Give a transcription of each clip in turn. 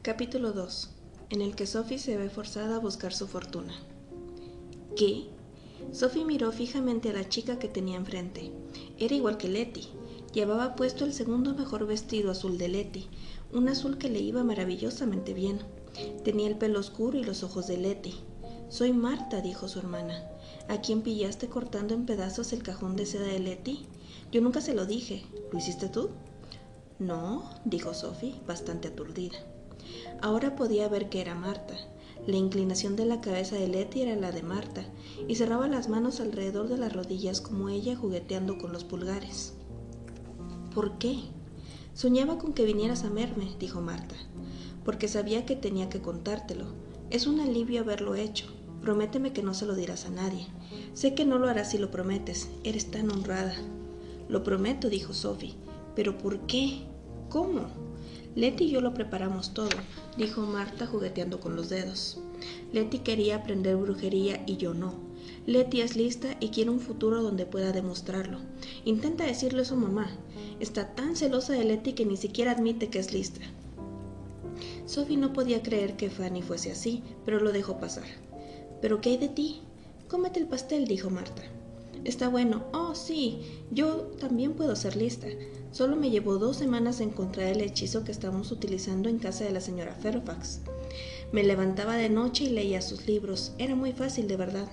Capítulo 2. En el que Sophie se ve forzada a buscar su fortuna. ¿Qué? Sophie miró fijamente a la chica que tenía enfrente. Era igual que Letty. Llevaba puesto el segundo mejor vestido azul de Letty, un azul que le iba maravillosamente bien. Tenía el pelo oscuro y los ojos de Letty. Soy Marta, dijo su hermana. ¿A quién pillaste cortando en pedazos el cajón de seda de Letty? Yo nunca se lo dije. ¿Lo hiciste tú? No, dijo Sophie, bastante aturdida. Ahora podía ver que era Marta. La inclinación de la cabeza de Letty era la de Marta, y cerraba las manos alrededor de las rodillas como ella jugueteando con los pulgares. ¿Por qué? Soñaba con que vinieras a verme, dijo Marta, porque sabía que tenía que contártelo. Es un alivio haberlo hecho. Prométeme que no se lo dirás a nadie. Sé que no lo harás si lo prometes. Eres tan honrada. Lo prometo, dijo Sophie. ¿Pero por qué? ¿Cómo? Letty y yo lo preparamos todo, dijo Marta jugueteando con los dedos. Letty quería aprender brujería y yo no. Letty es lista y quiere un futuro donde pueda demostrarlo. Intenta decirle eso a mamá. Está tan celosa de Letty que ni siquiera admite que es lista. Sophie no podía creer que Fanny fuese así, pero lo dejó pasar. ¿Pero qué hay de ti? Cómete el pastel, dijo Marta. Está bueno. Oh, sí, yo también puedo ser lista. Solo me llevó dos semanas encontrar el hechizo que estamos utilizando en casa de la señora Fairfax. Me levantaba de noche y leía sus libros. Era muy fácil, de verdad.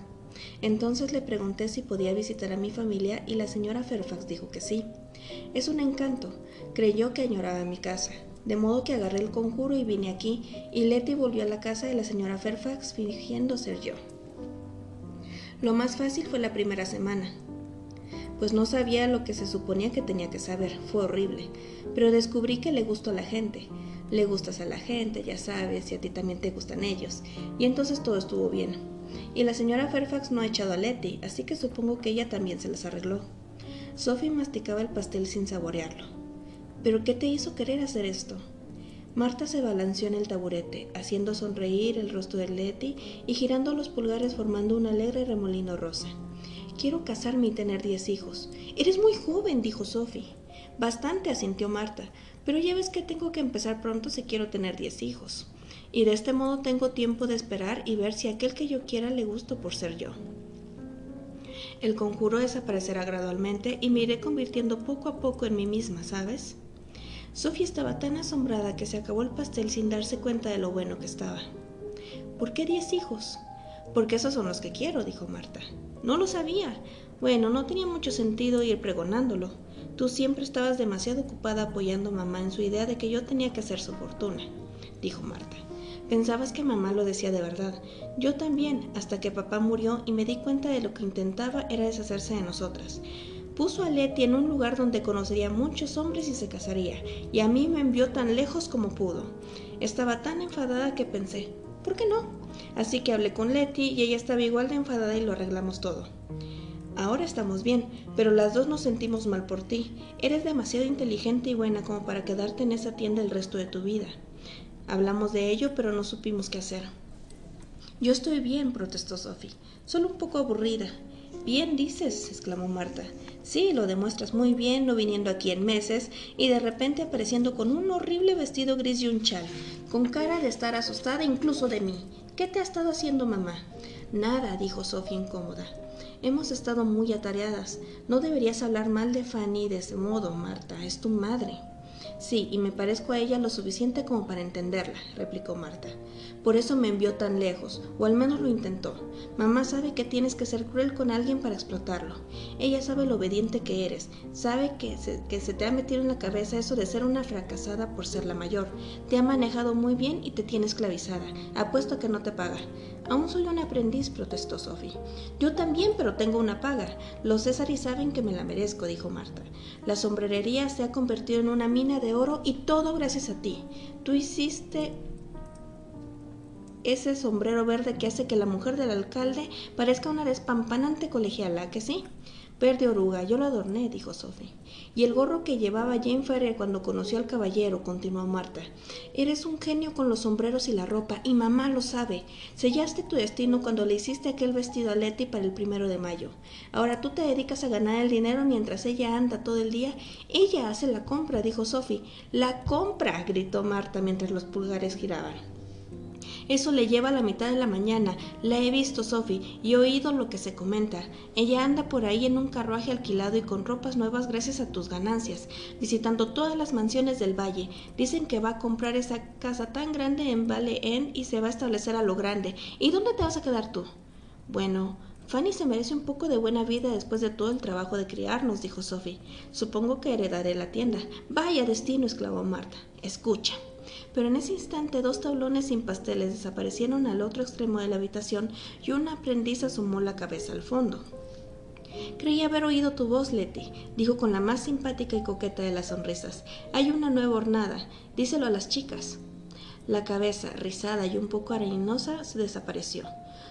Entonces le pregunté si podía visitar a mi familia y la señora Fairfax dijo que sí. Es un encanto. Creyó que añoraba mi casa. De modo que agarré el conjuro y vine aquí, y Letty volvió a la casa de la señora Fairfax fingiendo ser yo. Lo más fácil fue la primera semana, pues no sabía lo que se suponía que tenía que saber, fue horrible, pero descubrí que le gustó a la gente. Le gustas a la gente, ya sabes, y a ti también te gustan ellos, y entonces todo estuvo bien. Y la señora Fairfax no ha echado a Letty, así que supongo que ella también se las arregló. Sophie masticaba el pastel sin saborearlo. ¿Pero qué te hizo querer hacer esto? Marta se balanceó en el taburete, haciendo sonreír el rostro de Letty y girando los pulgares formando un alegre remolino rosa. Quiero casarme y tener diez hijos. Eres muy joven, dijo Sophie. Bastante, asintió Marta, pero ya ves que tengo que empezar pronto si quiero tener diez hijos. Y de este modo tengo tiempo de esperar y ver si aquel que yo quiera le gusto por ser yo. El conjuro desaparecerá gradualmente y me iré convirtiendo poco a poco en mí misma, ¿sabes? Sofía estaba tan asombrada que se acabó el pastel sin darse cuenta de lo bueno que estaba. ¿Por qué diez hijos? Porque esos son los que quiero, dijo Marta. No lo sabía. Bueno, no tenía mucho sentido ir pregonándolo. Tú siempre estabas demasiado ocupada apoyando a mamá en su idea de que yo tenía que hacer su fortuna, dijo Marta. Pensabas que mamá lo decía de verdad. Yo también, hasta que papá murió y me di cuenta de lo que intentaba era deshacerse de nosotras. Puso a Letty en un lugar donde conocería muchos hombres y se casaría, y a mí me envió tan lejos como pudo. Estaba tan enfadada que pensé, ¿por qué no? Así que hablé con Letty y ella estaba igual de enfadada y lo arreglamos todo. Ahora estamos bien, pero las dos nos sentimos mal por ti. Eres demasiado inteligente y buena como para quedarte en esa tienda el resto de tu vida. Hablamos de ello, pero no supimos qué hacer. Yo estoy bien, protestó Sophie, solo un poco aburrida. Bien dices, exclamó Marta. Sí, lo demuestras muy bien, no viniendo aquí en meses y de repente apareciendo con un horrible vestido gris y un chal, con cara de estar asustada incluso de mí. ¿Qué te ha estado haciendo mamá? Nada, dijo Sofía incómoda. Hemos estado muy atareadas. No deberías hablar mal de Fanny de ese modo, Marta. Es tu madre. Sí, y me parezco a ella lo suficiente como para entenderla, replicó Marta. Por eso me envió tan lejos, o al menos lo intentó. Mamá sabe que tienes que ser cruel con alguien para explotarlo. Ella sabe lo obediente que eres, sabe que se, que se te ha metido en la cabeza eso de ser una fracasada por ser la mayor. Te ha manejado muy bien y te tiene esclavizada. Apuesto que no te paga. Aún soy un aprendiz, protestó Sophie. Yo también, pero tengo una paga. Los Césares saben que me la merezco, dijo Marta. La sombrerería se ha convertido en una mina de oro y todo gracias a ti. Tú hiciste ese sombrero verde que hace que la mujer del alcalde parezca una despampanante colegiala, ¿que sí? Verde oruga, yo lo adorné, dijo Sophie. Y el gorro que llevaba Jane Ferrier cuando conoció al caballero, continuó Marta. Eres un genio con los sombreros y la ropa, y mamá lo sabe. Sellaste tu destino cuando le hiciste aquel vestido a Letty para el primero de mayo. Ahora tú te dedicas a ganar el dinero mientras ella anda todo el día. Ella hace la compra, dijo Sophie. La compra, gritó Marta mientras los pulgares giraban. Eso le lleva a la mitad de la mañana. La he visto, Sophie, y he oído lo que se comenta. Ella anda por ahí en un carruaje alquilado y con ropas nuevas gracias a tus ganancias, visitando todas las mansiones del valle. Dicen que va a comprar esa casa tan grande en Vale End y se va a establecer a lo grande. ¿Y dónde te vas a quedar tú? Bueno, Fanny se merece un poco de buena vida después de todo el trabajo de criarnos, dijo Sophie. Supongo que heredaré la tienda. Vaya destino, exclamó Marta. Escucha pero en ese instante dos tablones sin pasteles desaparecieron al otro extremo de la habitación y una aprendiz asomó la cabeza al fondo. Creí haber oído tu voz, Letty, dijo con la más simpática y coqueta de las sonrisas. Hay una nueva hornada. Díselo a las chicas. La cabeza, rizada y un poco arenosa, se desapareció.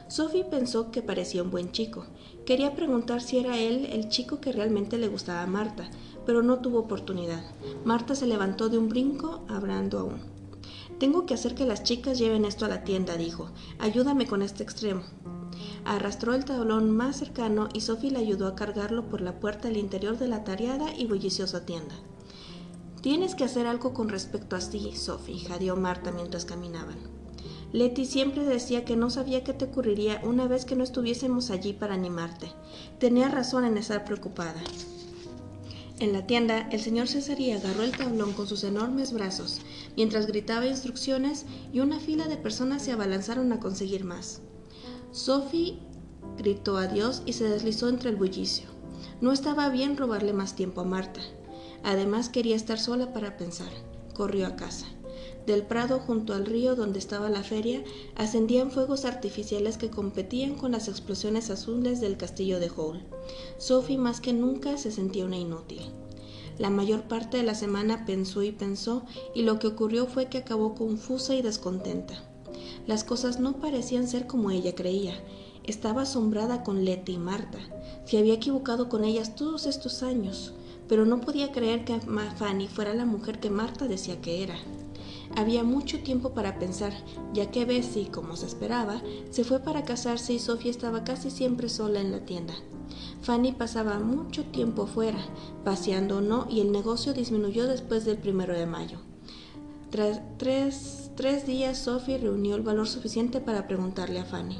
Sophie pensó que parecía un buen chico. Quería preguntar si era él el chico que realmente le gustaba a Marta, pero no tuvo oportunidad. Marta se levantó de un brinco, hablando aún. Tengo que hacer que las chicas lleven esto a la tienda, dijo. Ayúdame con este extremo. Arrastró el tablón más cercano y Sophie le ayudó a cargarlo por la puerta del interior de la tareada y bulliciosa tienda. Tienes que hacer algo con respecto a ti, Sophie, jadeó Marta mientras caminaban. Letty siempre decía que no sabía qué te ocurriría una vez que no estuviésemos allí para animarte. Tenía razón en estar preocupada. En la tienda, el señor Cesarí agarró el tablón con sus enormes brazos, mientras gritaba instrucciones y una fila de personas se abalanzaron a conseguir más. Sophie gritó adiós y se deslizó entre el bullicio. No estaba bien robarle más tiempo a Marta. Además quería estar sola para pensar. Corrió a casa. Del prado junto al río donde estaba la feria ascendían fuegos artificiales que competían con las explosiones azules del castillo de Hall. Sophie más que nunca se sentía una inútil. La mayor parte de la semana pensó y pensó y lo que ocurrió fue que acabó confusa y descontenta. Las cosas no parecían ser como ella creía. Estaba asombrada con Letty y Marta. Se había equivocado con ellas todos estos años, pero no podía creer que Fanny fuera la mujer que Marta decía que era. Había mucho tiempo para pensar, ya que Bessie, como se esperaba, se fue para casarse y Sofía estaba casi siempre sola en la tienda. Fanny pasaba mucho tiempo fuera, paseando o no, y el negocio disminuyó después del primero de mayo. Tras tres, tres días, Sophie reunió el valor suficiente para preguntarle a Fanny.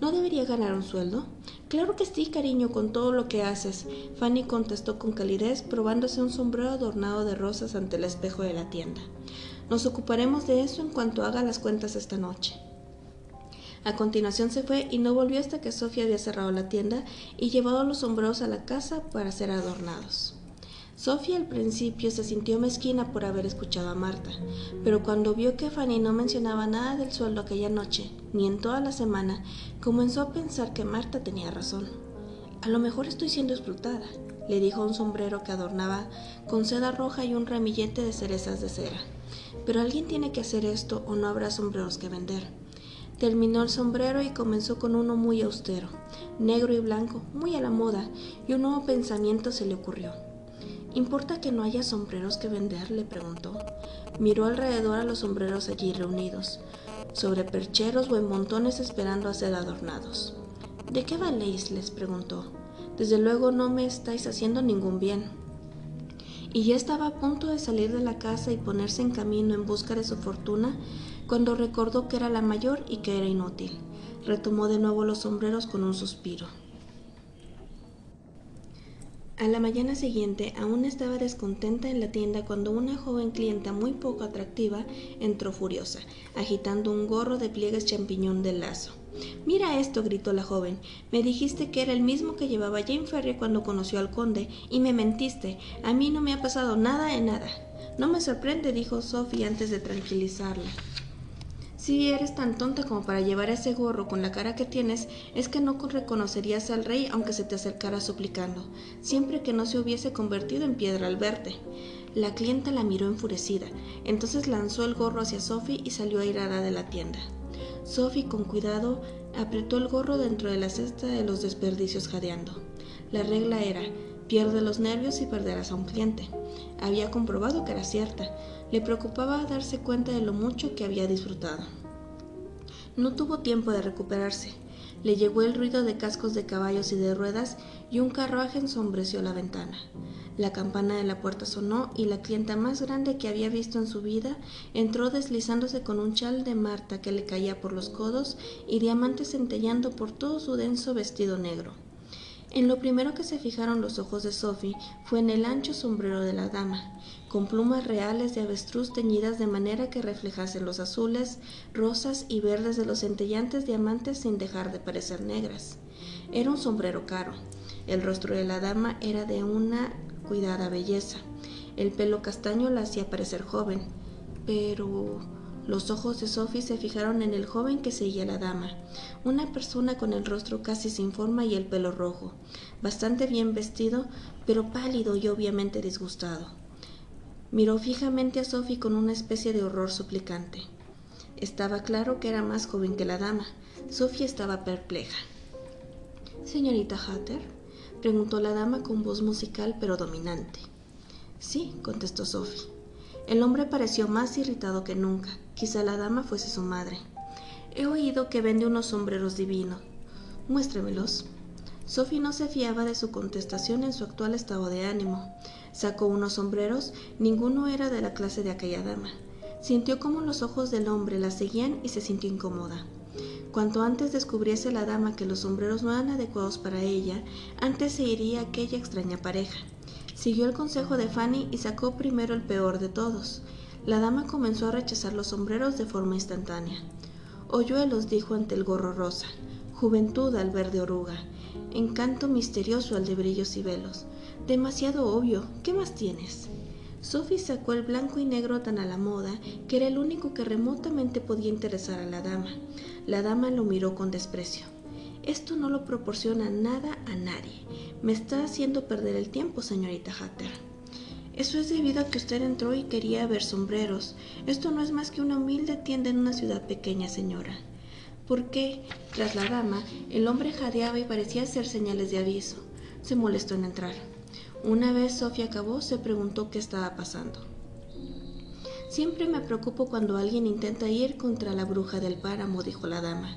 ¿No debería ganar un sueldo? Claro que sí, cariño, con todo lo que haces. Fanny contestó con calidez, probándose un sombrero adornado de rosas ante el espejo de la tienda. Nos ocuparemos de eso en cuanto haga las cuentas esta noche. A continuación se fue y no volvió hasta que Sofía había cerrado la tienda y llevado los sombreros a la casa para ser adornados. Sofía al principio se sintió mezquina por haber escuchado a Marta, pero cuando vio que Fanny no mencionaba nada del sueldo aquella noche, ni en toda la semana, comenzó a pensar que Marta tenía razón. A lo mejor estoy siendo explotada, le dijo un sombrero que adornaba con seda roja y un ramillete de cerezas de cera. Pero alguien tiene que hacer esto o no habrá sombreros que vender. Terminó el sombrero y comenzó con uno muy austero, negro y blanco, muy a la moda, y un nuevo pensamiento se le ocurrió. ¿Importa que no haya sombreros que vender? le preguntó. Miró alrededor a los sombreros allí reunidos, sobre percheros o en montones esperando a ser adornados. ¿De qué valéis? les preguntó. Desde luego no me estáis haciendo ningún bien y ya estaba a punto de salir de la casa y ponerse en camino en busca de su fortuna cuando recordó que era la mayor y que era inútil. Retomó de nuevo los sombreros con un suspiro. A la mañana siguiente aún estaba descontenta en la tienda cuando una joven clienta muy poco atractiva entró furiosa, agitando un gorro de pliegues champiñón del lazo. Mira esto, gritó la joven. Me dijiste que era el mismo que llevaba Jane Ferrier cuando conoció al conde, y me mentiste. A mí no me ha pasado nada de nada. No me sorprende, dijo Sophie antes de tranquilizarla. Si eres tan tonta como para llevar ese gorro con la cara que tienes, es que no reconocerías al rey aunque se te acercara suplicando, siempre que no se hubiese convertido en piedra al verte. La clienta la miró enfurecida, entonces lanzó el gorro hacia Sophie y salió airada de la tienda. Sophie, con cuidado, apretó el gorro dentro de la cesta de los desperdicios jadeando. La regla era, pierde los nervios y perderás a un cliente. Había comprobado que era cierta. Le preocupaba darse cuenta de lo mucho que había disfrutado. No tuvo tiempo de recuperarse. Le llegó el ruido de cascos de caballos y de ruedas y un carruaje ensombreció la ventana. La campana de la puerta sonó y la clienta más grande que había visto en su vida entró deslizándose con un chal de Marta que le caía por los codos y diamantes centellando por todo su denso vestido negro. En lo primero que se fijaron los ojos de Sophie fue en el ancho sombrero de la dama, con plumas reales de avestruz teñidas de manera que reflejasen los azules, rosas y verdes de los centellantes diamantes sin dejar de parecer negras. Era un sombrero caro. El rostro de la dama era de una cuidada belleza. El pelo castaño la hacía parecer joven, pero los ojos de Sophie se fijaron en el joven que seguía a la dama, una persona con el rostro casi sin forma y el pelo rojo, bastante bien vestido, pero pálido y obviamente disgustado. Miró fijamente a Sophie con una especie de horror suplicante. Estaba claro que era más joven que la dama. Sophie estaba perpleja. Señorita Hatter, preguntó la dama con voz musical pero dominante. Sí, contestó Sophie. El hombre pareció más irritado que nunca. Quizá la dama fuese su madre. He oído que vende unos sombreros divinos. Muéstremelos. Sophie no se fiaba de su contestación en su actual estado de ánimo. Sacó unos sombreros, ninguno era de la clase de aquella dama. Sintió como los ojos del hombre la seguían y se sintió incómoda. Cuanto antes descubriese la dama que los sombreros no eran adecuados para ella, antes se iría aquella extraña pareja. Siguió el consejo de Fanny y sacó primero el peor de todos. La dama comenzó a rechazar los sombreros de forma instantánea. Hoyuelos dijo ante el gorro rosa, juventud al verde oruga, encanto misterioso al de brillos y velos. Demasiado obvio, ¿qué más tienes? Sophie sacó el blanco y negro tan a la moda que era el único que remotamente podía interesar a la dama. La dama lo miró con desprecio. Esto no lo proporciona nada a nadie. Me está haciendo perder el tiempo, señorita Hatter. Eso es debido a que usted entró y quería ver sombreros. Esto no es más que una humilde tienda en una ciudad pequeña, señora. ¿Por qué? Tras la dama, el hombre jadeaba y parecía hacer señales de aviso. Se molestó en entrar. Una vez Sofía acabó, se preguntó qué estaba pasando. Siempre me preocupo cuando alguien intenta ir contra la bruja del páramo, dijo la dama.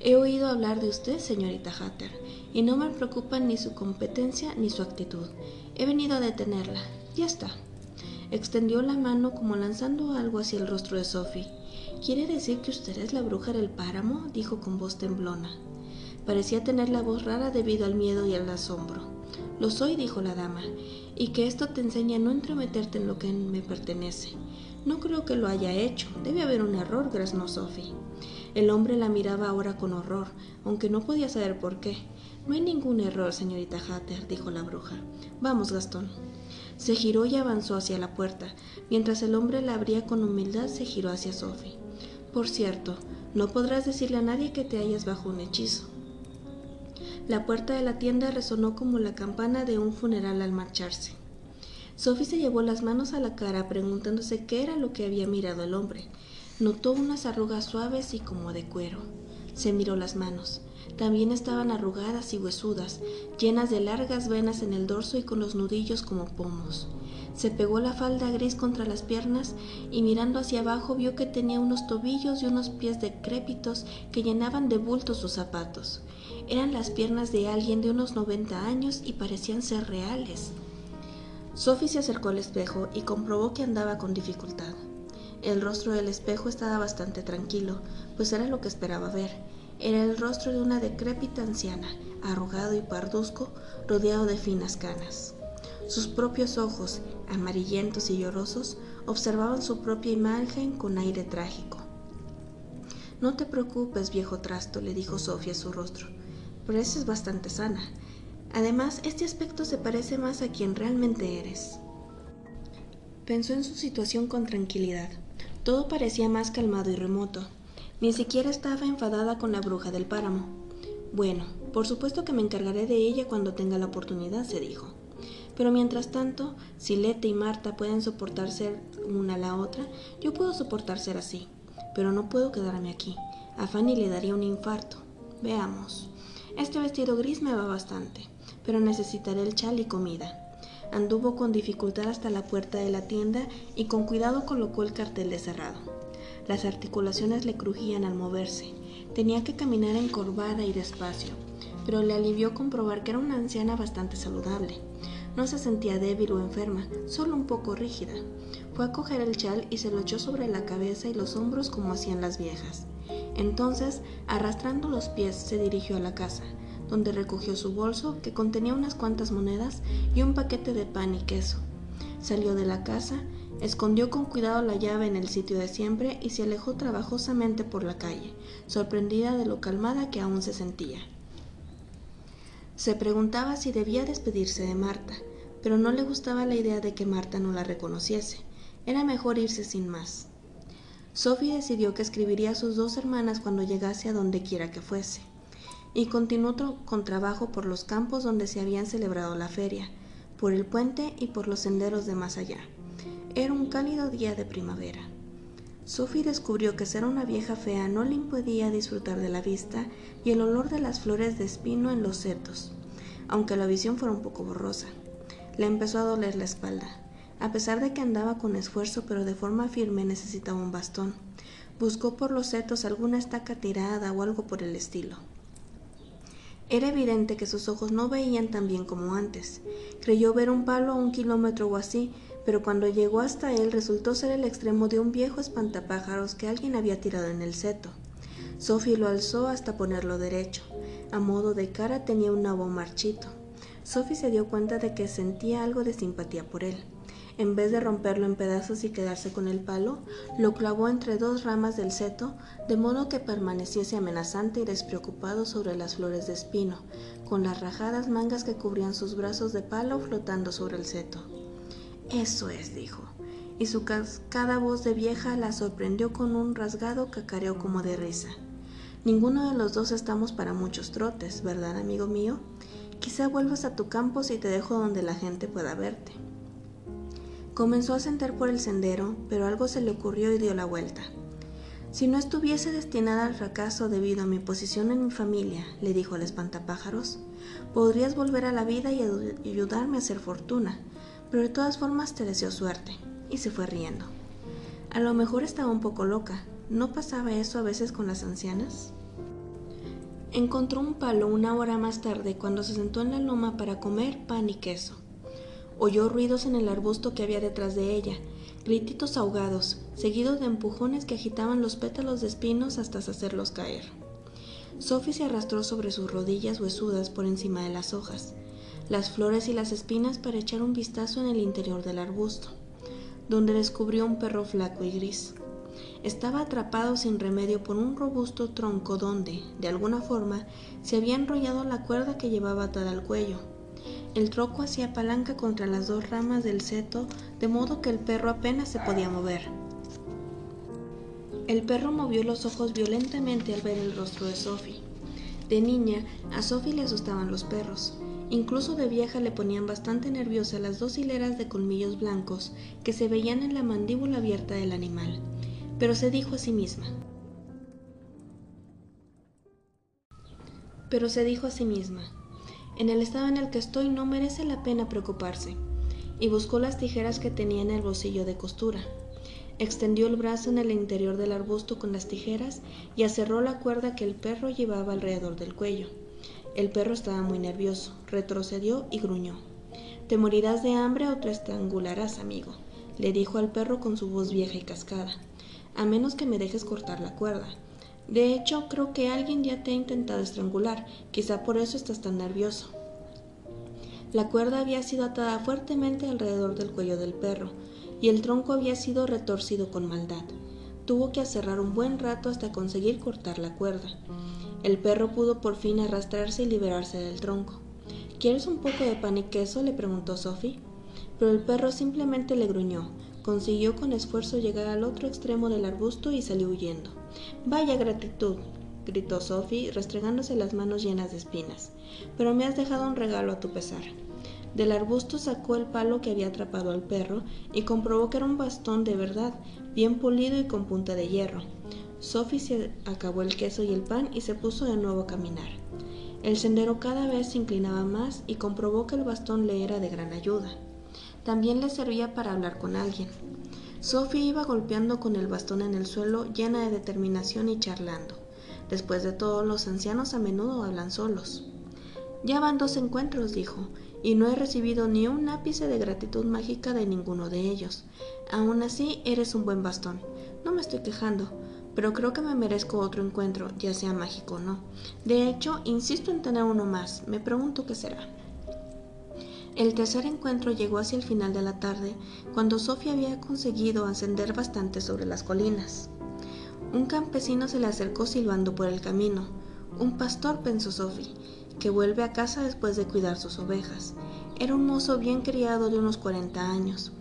He oído hablar de usted, señorita Hatter, y no me preocupan ni su competencia ni su actitud. He venido a detenerla. Ya está. Extendió la mano como lanzando algo hacia el rostro de Sophie. ¿Quiere decir que usted es la bruja del páramo? dijo con voz temblona. Parecía tener la voz rara debido al miedo y al asombro. Lo soy, dijo la dama, y que esto te enseñe a no entremeterte en lo que me pertenece. No creo que lo haya hecho. Debe haber un error, graznó Sophie. El hombre la miraba ahora con horror, aunque no podía saber por qué. No hay ningún error, señorita Hatter, dijo la bruja. Vamos, Gastón. Se giró y avanzó hacia la puerta. Mientras el hombre la abría con humildad, se giró hacia Sophie. Por cierto, no podrás decirle a nadie que te hallas bajo un hechizo. La puerta de la tienda resonó como la campana de un funeral al marcharse. Sophie se llevó las manos a la cara preguntándose qué era lo que había mirado el hombre. Notó unas arrugas suaves y como de cuero. Se miró las manos. También estaban arrugadas y huesudas, llenas de largas venas en el dorso y con los nudillos como pomos. Se pegó la falda gris contra las piernas y mirando hacia abajo vio que tenía unos tobillos y unos pies decrépitos que llenaban de bultos sus zapatos. Eran las piernas de alguien de unos 90 años y parecían ser reales. Sophie se acercó al espejo y comprobó que andaba con dificultad. El rostro del espejo estaba bastante tranquilo, pues era lo que esperaba ver. Era el rostro de una decrépita anciana, arrugado y parduzco, rodeado de finas canas. Sus propios ojos, amarillentos y llorosos, observaban su propia imagen con aire trágico. No te preocupes, viejo trasto, le dijo Sofía a su rostro. Pareces bastante sana. Además, este aspecto se parece más a quien realmente eres. Pensó en su situación con tranquilidad. Todo parecía más calmado y remoto. Ni siquiera estaba enfadada con la bruja del páramo. Bueno, por supuesto que me encargaré de ella cuando tenga la oportunidad, se dijo. Pero mientras tanto, si Lete y Marta pueden soportar ser una a la otra, yo puedo soportar ser así. Pero no puedo quedarme aquí. A Fanny le daría un infarto. Veamos. Este vestido gris me va bastante pero necesitaré el chal y comida. Anduvo con dificultad hasta la puerta de la tienda y con cuidado colocó el cartel de cerrado. Las articulaciones le crujían al moverse. Tenía que caminar encorvada y despacio, pero le alivió comprobar que era una anciana bastante saludable. No se sentía débil o enferma, solo un poco rígida. Fue a coger el chal y se lo echó sobre la cabeza y los hombros como hacían las viejas. Entonces, arrastrando los pies, se dirigió a la casa, donde recogió su bolso, que contenía unas cuantas monedas y un paquete de pan y queso. Salió de la casa, escondió con cuidado la llave en el sitio de siempre y se alejó trabajosamente por la calle, sorprendida de lo calmada que aún se sentía. Se preguntaba si debía despedirse de Marta, pero no le gustaba la idea de que Marta no la reconociese. Era mejor irse sin más. Sophie decidió que escribiría a sus dos hermanas cuando llegase a donde quiera que fuese, y continuó con trabajo por los campos donde se habían celebrado la feria, por el puente y por los senderos de más allá. Era un cálido día de primavera. Sophie descubrió que ser una vieja fea no le impedía disfrutar de la vista y el olor de las flores de espino en los setos, aunque la visión fuera un poco borrosa. Le empezó a doler la espalda. A pesar de que andaba con esfuerzo pero de forma firme necesitaba un bastón. Buscó por los setos alguna estaca tirada o algo por el estilo. Era evidente que sus ojos no veían tan bien como antes. Creyó ver un palo a un kilómetro o así, pero cuando llegó hasta él resultó ser el extremo de un viejo espantapájaros que alguien había tirado en el seto. Sophie lo alzó hasta ponerlo derecho. A modo de cara tenía un nabo marchito. Sophie se dio cuenta de que sentía algo de simpatía por él. En vez de romperlo en pedazos y quedarse con el palo, lo clavó entre dos ramas del seto, de modo que permaneciese amenazante y despreocupado sobre las flores de espino, con las rajadas mangas que cubrían sus brazos de palo flotando sobre el seto. Eso es, dijo, y su cascada voz de vieja la sorprendió con un rasgado cacareo como de risa. Ninguno de los dos estamos para muchos trotes, ¿verdad, amigo mío? Quizá vuelvas a tu campo si te dejo donde la gente pueda verte. Comenzó a sentar por el sendero, pero algo se le ocurrió y dio la vuelta. Si no estuviese destinada al fracaso debido a mi posición en mi familia, le dijo el espantapájaros, podrías volver a la vida y ayudarme a hacer fortuna, pero de todas formas te deseo suerte, y se fue riendo. A lo mejor estaba un poco loca, ¿no pasaba eso a veces con las ancianas? Encontró un palo una hora más tarde cuando se sentó en la loma para comer pan y queso. Oyó ruidos en el arbusto que había detrás de ella, grititos ahogados, seguidos de empujones que agitaban los pétalos de espinos hasta hacerlos caer. Sophie se arrastró sobre sus rodillas huesudas por encima de las hojas las flores y las espinas para echar un vistazo en el interior del arbusto, donde descubrió un perro flaco y gris. Estaba atrapado sin remedio por un robusto tronco donde, de alguna forma, se había enrollado la cuerda que llevaba atada al cuello. El tronco hacía palanca contra las dos ramas del seto, de modo que el perro apenas se podía mover. El perro movió los ojos violentamente al ver el rostro de Sophie. De niña, a Sophie le asustaban los perros. Incluso de vieja le ponían bastante nerviosa las dos hileras de colmillos blancos que se veían en la mandíbula abierta del animal, pero se dijo a sí misma. Pero se dijo a sí misma, en el estado en el que estoy no merece la pena preocuparse, y buscó las tijeras que tenía en el bolsillo de costura. Extendió el brazo en el interior del arbusto con las tijeras y acerró la cuerda que el perro llevaba alrededor del cuello. El perro estaba muy nervioso, retrocedió y gruñó. Te morirás de hambre o te estrangularás, amigo, le dijo al perro con su voz vieja y cascada, a menos que me dejes cortar la cuerda. De hecho, creo que alguien ya te ha intentado estrangular, quizá por eso estás tan nervioso. La cuerda había sido atada fuertemente alrededor del cuello del perro, y el tronco había sido retorcido con maldad. Tuvo que acerrar un buen rato hasta conseguir cortar la cuerda. El perro pudo por fin arrastrarse y liberarse del tronco. ¿Quieres un poco de pan y queso? le preguntó Sophie. Pero el perro simplemente le gruñó. Consiguió con esfuerzo llegar al otro extremo del arbusto y salió huyendo. Vaya gratitud, gritó Sophie, restregándose las manos llenas de espinas. Pero me has dejado un regalo a tu pesar. Del arbusto sacó el palo que había atrapado al perro y comprobó que era un bastón de verdad, bien pulido y con punta de hierro. Sophie se acabó el queso y el pan y se puso de nuevo a caminar. El sendero cada vez se inclinaba más y comprobó que el bastón le era de gran ayuda. También le servía para hablar con alguien. Sophie iba golpeando con el bastón en el suelo llena de determinación y charlando. Después de todo, los ancianos a menudo hablan solos. Ya van dos encuentros, dijo, y no he recibido ni un ápice de gratitud mágica de ninguno de ellos. Aún así, eres un buen bastón. No me estoy quejando, pero creo que me merezco otro encuentro, ya sea mágico o no. De hecho, insisto en tener uno más. Me pregunto qué será. El tercer encuentro llegó hacia el final de la tarde, cuando Sofía había conseguido ascender bastante sobre las colinas. Un campesino se le acercó silbando por el camino. Un pastor, pensó Sophie, que vuelve a casa después de cuidar sus ovejas. Era un mozo bien criado de unos cuarenta años.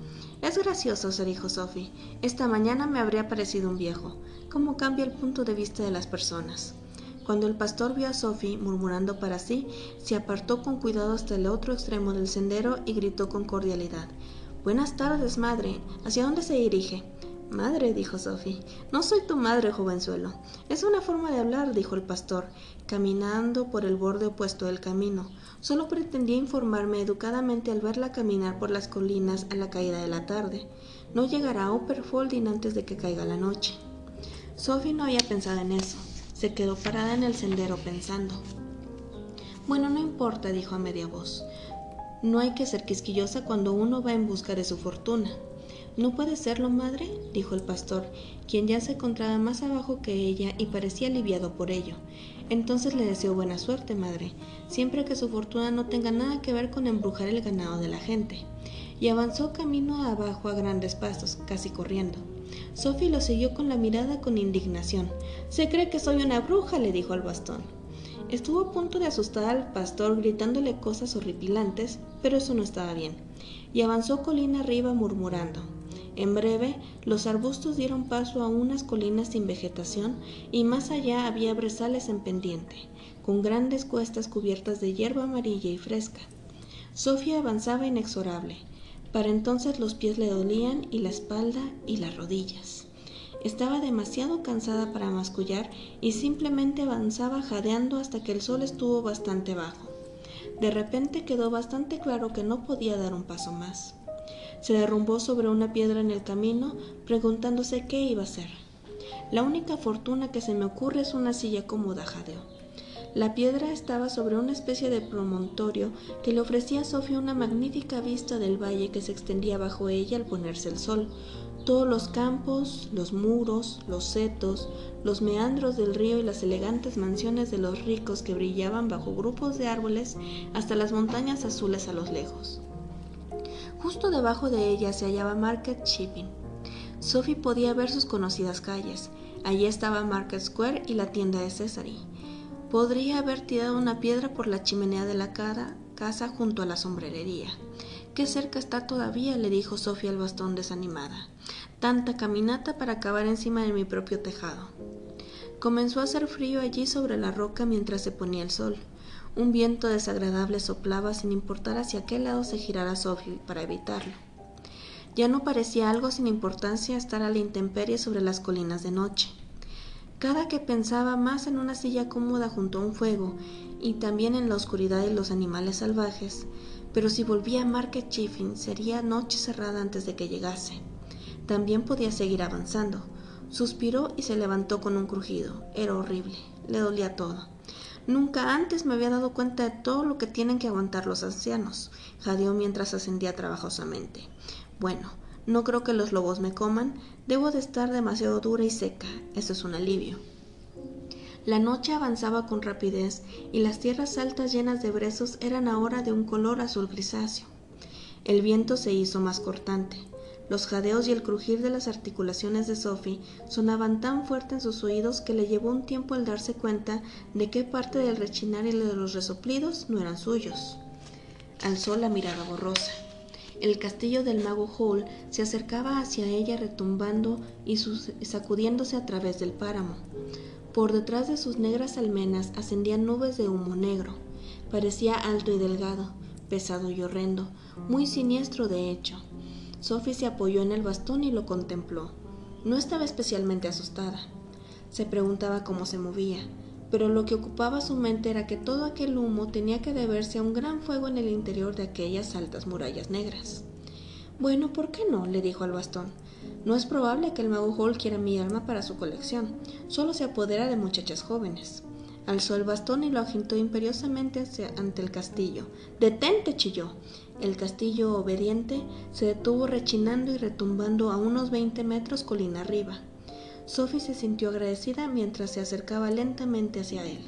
Es gracioso ser hijo Sophie. Esta mañana me habría parecido un viejo. ¿Cómo cambia el punto de vista de las personas? Cuando el pastor vio a Sophie murmurando para sí, se apartó con cuidado hasta el otro extremo del sendero y gritó con cordialidad. Buenas tardes, madre. ¿Hacia dónde se dirige? Madre, dijo Sophie, no soy tu madre, jovenzuelo. Es una forma de hablar, dijo el pastor, caminando por el borde opuesto del camino. Solo pretendía informarme educadamente al verla caminar por las colinas a la caída de la tarde. No llegará a Upperfolding antes de que caiga la noche. Sophie no había pensado en eso. Se quedó parada en el sendero pensando. Bueno, no importa, dijo a media voz. No hay que ser quisquillosa cuando uno va en busca de su fortuna. ¿No puede serlo, madre? dijo el pastor, quien ya se encontraba más abajo que ella y parecía aliviado por ello. Entonces le deseo buena suerte, madre, siempre que su fortuna no tenga nada que ver con embrujar el ganado de la gente. Y avanzó camino abajo a grandes pasos, casi corriendo. Sophie lo siguió con la mirada con indignación. Se cree que soy una bruja, le dijo al bastón. Estuvo a punto de asustar al pastor gritándole cosas horripilantes, pero eso no estaba bien, y avanzó colina arriba murmurando. En breve, los arbustos dieron paso a unas colinas sin vegetación y más allá había brezales en pendiente, con grandes cuestas cubiertas de hierba amarilla y fresca. Sofía avanzaba inexorable, para entonces los pies le dolían y la espalda y las rodillas. Estaba demasiado cansada para mascullar y simplemente avanzaba jadeando hasta que el sol estuvo bastante bajo. De repente quedó bastante claro que no podía dar un paso más. Se derrumbó sobre una piedra en el camino, preguntándose qué iba a hacer. La única fortuna que se me ocurre es una silla cómoda, jadeó. La piedra estaba sobre una especie de promontorio que le ofrecía a Sofía una magnífica vista del valle que se extendía bajo ella al ponerse el sol. Todos los campos, los muros, los setos, los meandros del río y las elegantes mansiones de los ricos que brillaban bajo grupos de árboles hasta las montañas azules a los lejos. Justo debajo de ella se hallaba Market Shipping. Sophie podía ver sus conocidas calles. Allí estaba Market Square y la tienda de Cesare. Podría haber tirado una piedra por la chimenea de la casa junto a la sombrerería. Qué cerca está todavía, le dijo Sofía al bastón desanimada. Tanta caminata para acabar encima de mi propio tejado. Comenzó a hacer frío allí sobre la roca mientras se ponía el sol. Un viento desagradable soplaba sin importar hacia qué lado se girara Sofía para evitarlo. Ya no parecía algo sin importancia estar a la intemperie sobre las colinas de noche. Cada que pensaba más en una silla cómoda junto a un fuego y también en la oscuridad y los animales salvajes, pero si volvía a Market Chiffin sería noche cerrada antes de que llegase. También podía seguir avanzando. Suspiró y se levantó con un crujido. Era horrible. Le dolía todo. Nunca antes me había dado cuenta de todo lo que tienen que aguantar los ancianos, jadeó mientras ascendía trabajosamente. Bueno, no creo que los lobos me coman, debo de estar demasiado dura y seca, eso es un alivio. La noche avanzaba con rapidez y las tierras altas llenas de brezos eran ahora de un color azul grisáceo. El viento se hizo más cortante. Los jadeos y el crujir de las articulaciones de Sophie sonaban tan fuerte en sus oídos que le llevó un tiempo el darse cuenta de qué parte del rechinar y de los resoplidos no eran suyos. Alzó la mirada borrosa. El castillo del mago Hall se acercaba hacia ella retumbando y sacudiéndose a través del páramo. Por detrás de sus negras almenas ascendían nubes de humo negro. Parecía alto y delgado, pesado y horrendo, muy siniestro de hecho. Sophie se apoyó en el bastón y lo contempló. No estaba especialmente asustada. Se preguntaba cómo se movía, pero lo que ocupaba su mente era que todo aquel humo tenía que deberse a un gran fuego en el interior de aquellas altas murallas negras. Bueno, ¿por qué no? le dijo al bastón. No es probable que el mago Hall quiera mi alma para su colección, solo se apodera de muchachas jóvenes. Alzó el bastón y lo agitó imperiosamente hacia, ante el castillo. ¡Detente! chilló. El castillo, obediente, se detuvo rechinando y retumbando a unos veinte metros colina arriba. Sophie se sintió agradecida mientras se acercaba lentamente hacia él.